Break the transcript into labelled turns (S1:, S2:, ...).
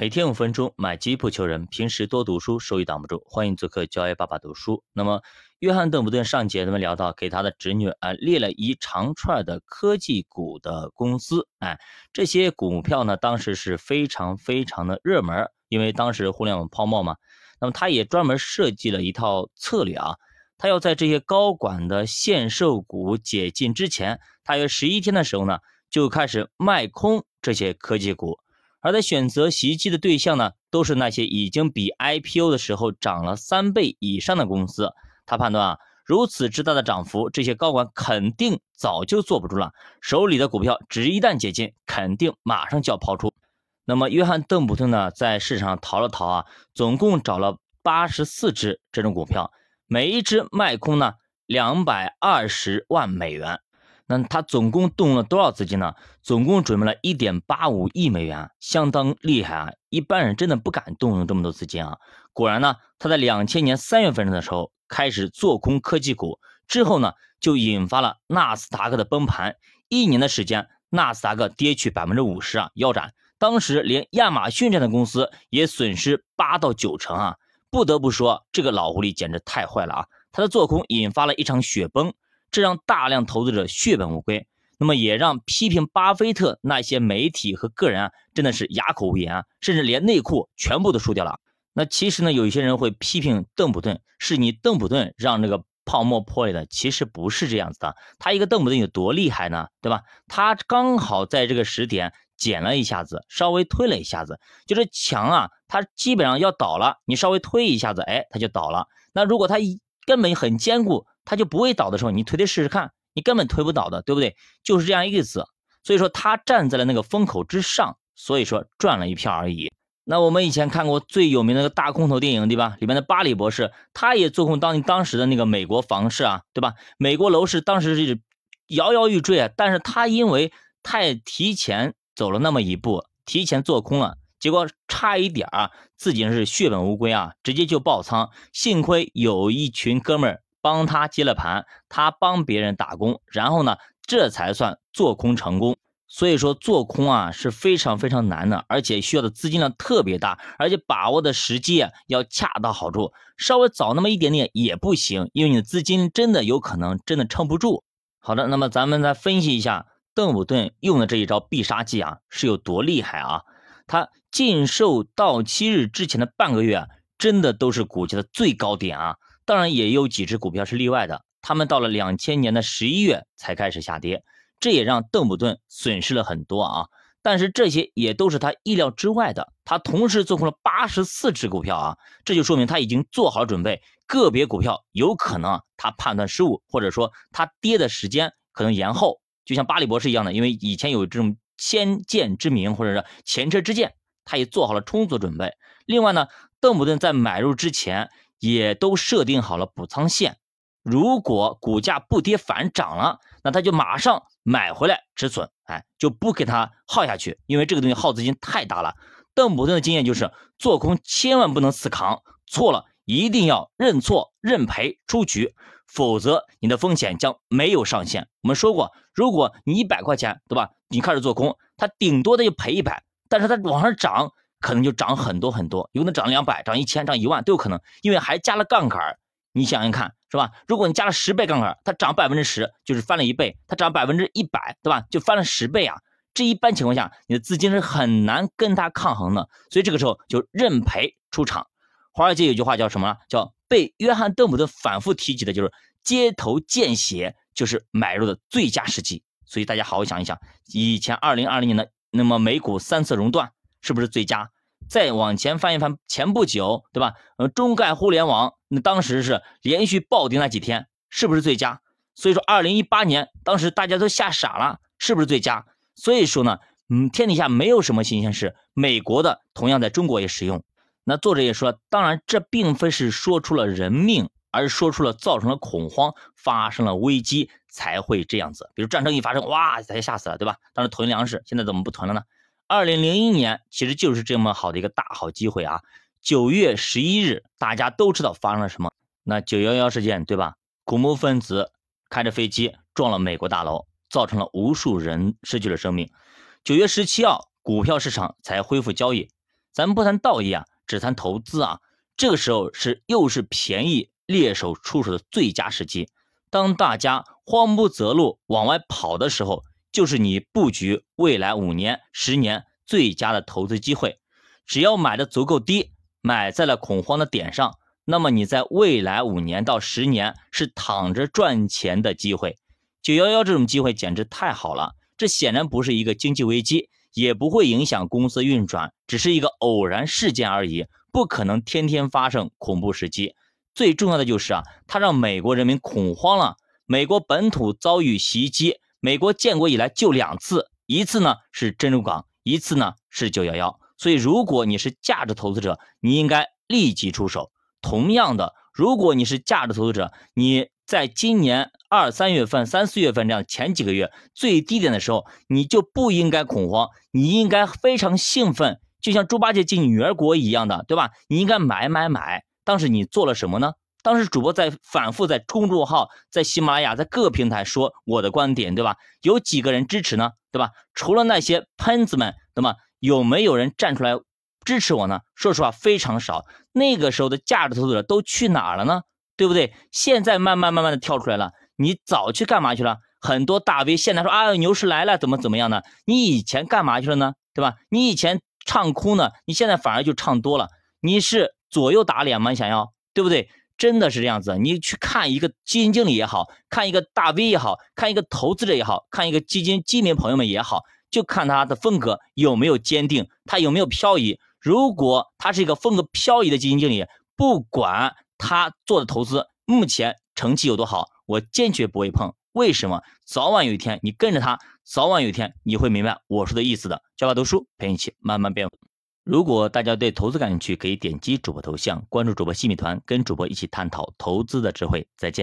S1: 每天五分钟，买基不求人。平时多读书，收益挡不住。欢迎做客教爷爸爸读书。那么，约翰邓普顿上节咱们聊到，给他的侄女啊列了一长串的科技股的公司。哎，这些股票呢，当时是非常非常的热门，因为当时互联网泡沫嘛。那么，他也专门设计了一套策略啊，他要在这些高管的限售股解禁之前，大约十一天的时候呢，就开始卖空这些科技股。而他选择袭击的对象呢，都是那些已经比 IPO 的时候涨了三倍以上的公司。他判断啊，如此之大的涨幅，这些高管肯定早就坐不住了，手里的股票只一旦解禁，肯定马上就要抛出。那么，约翰邓普顿呢，在市场上淘了淘啊，总共找了八十四只这种股票，每一只卖空呢两百二十万美元。那他总共动用了多少资金呢？总共准备了一点八五亿美元，相当厉害啊！一般人真的不敢动用这么多资金啊。果然呢，他在两千年三月份的时候开始做空科技股，之后呢，就引发了纳斯达克的崩盘。一年的时间，纳斯达克跌去百分之五十啊，腰斩。当时连亚马逊这样的公司也损失八到九成啊。不得不说，这个老狐狸简直太坏了啊！他的做空引发了一场雪崩。这让大量投资者血本无归，那么也让批评巴菲特那些媒体和个人啊，真的是哑口无言啊，甚至连内裤全部都输掉了。那其实呢，有一些人会批评邓普顿，是你邓普顿让这个泡沫破裂的，其实不是这样子的。他一个邓普顿有多厉害呢？对吧？他刚好在这个时点减了一下子，稍微推了一下子，就是墙啊，它基本上要倒了，你稍微推一下子，哎，它就倒了。那如果它一根本很坚固。它就不会倒的时候，你推推试试看，你根本推不倒的，对不对？就是这样意思。所以说他站在了那个风口之上，所以说赚了一票而已。那我们以前看过最有名的那个大空头电影，对吧？里面的巴里博士，他也做空当当时的那个美国房市啊，对吧？美国楼市当时是摇摇欲坠啊，但是他因为太提前走了那么一步，提前做空了，结果差一点啊，自己是血本无归啊，直接就爆仓。幸亏有一群哥们儿。帮他接了盘，他帮别人打工，然后呢，这才算做空成功。所以说做空啊是非常非常难的，而且需要的资金量特别大，而且把握的时机要恰到好处，稍微早那么一点点也不行，因为你的资金真的有可能真的撑不住。好的，那么咱们再分析一下邓普顿用的这一招必杀技啊是有多厉害啊？他禁售到期日之前的半个月啊，真的都是股价的最高点啊。当然也有几只股票是例外的，他们到了两千年的十一月才开始下跌，这也让邓普顿损失了很多啊。但是这些也都是他意料之外的，他同时做空了八十四只股票啊，这就说明他已经做好了准备，个别股票有可能他判断失误，或者说他跌的时间可能延后，就像巴里博士一样的，因为以前有这种先见之明或者是前车之鉴，他也做好了充足准备。另外呢，邓普顿在买入之前。也都设定好了补仓线，如果股价不跌反涨了，那他就马上买回来止损，哎，就不给他耗下去，因为这个东西耗资金太大了。邓普顿的经验就是做空千万不能死扛，错了一定要认错认赔出局，否则你的风险将没有上限。我们说过，如果你一百块钱，对吧？你开始做空，它顶多的就赔一百，但是它往上涨。可能就涨很多很多，有可能涨两百、涨一千、涨一万都有可能，因为还加了杠杆你想想看，是吧？如果你加了十倍杠杆它涨百分之十，就是翻了一倍；它涨百分之一百，对吧？就翻了十倍啊！这一般情况下，你的资金是很难跟它抗衡的，所以这个时候就认赔出场。华尔街有句话叫什么？叫被约翰邓普顿反复提及的，就是街头见血就是买入的最佳时机。所以大家好好想一想，以前二零二零年的那么美股三次熔断。是不是最佳？再往前翻一翻，前不久，对吧？呃，中概互联网那当时是连续暴跌那几天，是不是最佳？所以说，二零一八年当时大家都吓傻了，是不是最佳？所以说呢，嗯，天底下没有什么新鲜事，美国的同样在中国也使用。那作者也说，当然这并非是说出了人命，而是说出了造成了恐慌，发生了危机才会这样子。比如战争一发生，哇，大家吓死了，对吧？当时囤粮食，现在怎么不囤了呢？二零零一年其实就是这么好的一个大好机会啊！九月十一日，大家都知道发生了什么？那九幺幺事件，对吧？恐怖分子开着飞机撞了美国大楼，造成了无数人失去了生命。九月十七号，股票市场才恢复交易。咱们不谈道义啊，只谈投资啊。这个时候是又是便宜猎手出手的最佳时机。当大家慌不择路往外跑的时候，就是你布局未来五年、十年最佳的投资机会。只要买的足够低，买在了恐慌的点上，那么你在未来五年到十年是躺着赚钱的机会。九幺幺这种机会简直太好了，这显然不是一个经济危机，也不会影响公司运转，只是一个偶然事件而已。不可能天天发生恐怖袭击，最重要的就是啊，它让美国人民恐慌了。美国本土遭遇袭击，美国建国以来就两次，一次呢是珍珠港，一次呢是九幺幺。所以，如果你是价值投资者，你应该立即出手。同样的，如果你是价值投资者，你在今年二三月份、三四月份这样前几个月最低点的时候，你就不应该恐慌，你应该非常兴奋。就像猪八戒进女儿国一样的，对吧？你应该买买买。当时你做了什么呢？当时主播在反复在公众号、在喜马拉雅、在各个平台说我的观点，对吧？有几个人支持呢？对吧？除了那些喷子们，那么有没有人站出来支持我呢？说实话，非常少。那个时候的价值投资者都去哪了呢？对不对？现在慢慢慢慢的跳出来了，你早去干嘛去了？很多大 V 现在说啊，牛市来了，怎么怎么样呢？你以前干嘛去了呢？对吧？你以前。唱哭呢，你现在反而就唱多了，你是左右打脸吗？你想要对不对？真的是这样子。你去看一个基金经理也好看，一个大 V 也好看，一个投资者也好看，一个基金基民朋友们也好，就看他的风格有没有坚定，他有没有漂移。如果他是一个风格漂移的基金经理，不管他做的投资目前成绩有多好，我坚决不会碰。为什么？早晚有一天你跟着他。早晚有一天你会明白我说的意思的。教法读书陪你一起慢慢变。如果大家对投资感兴趣，可以点击主播头像关注主播新米团，跟主播一起探讨投资的智慧。再见。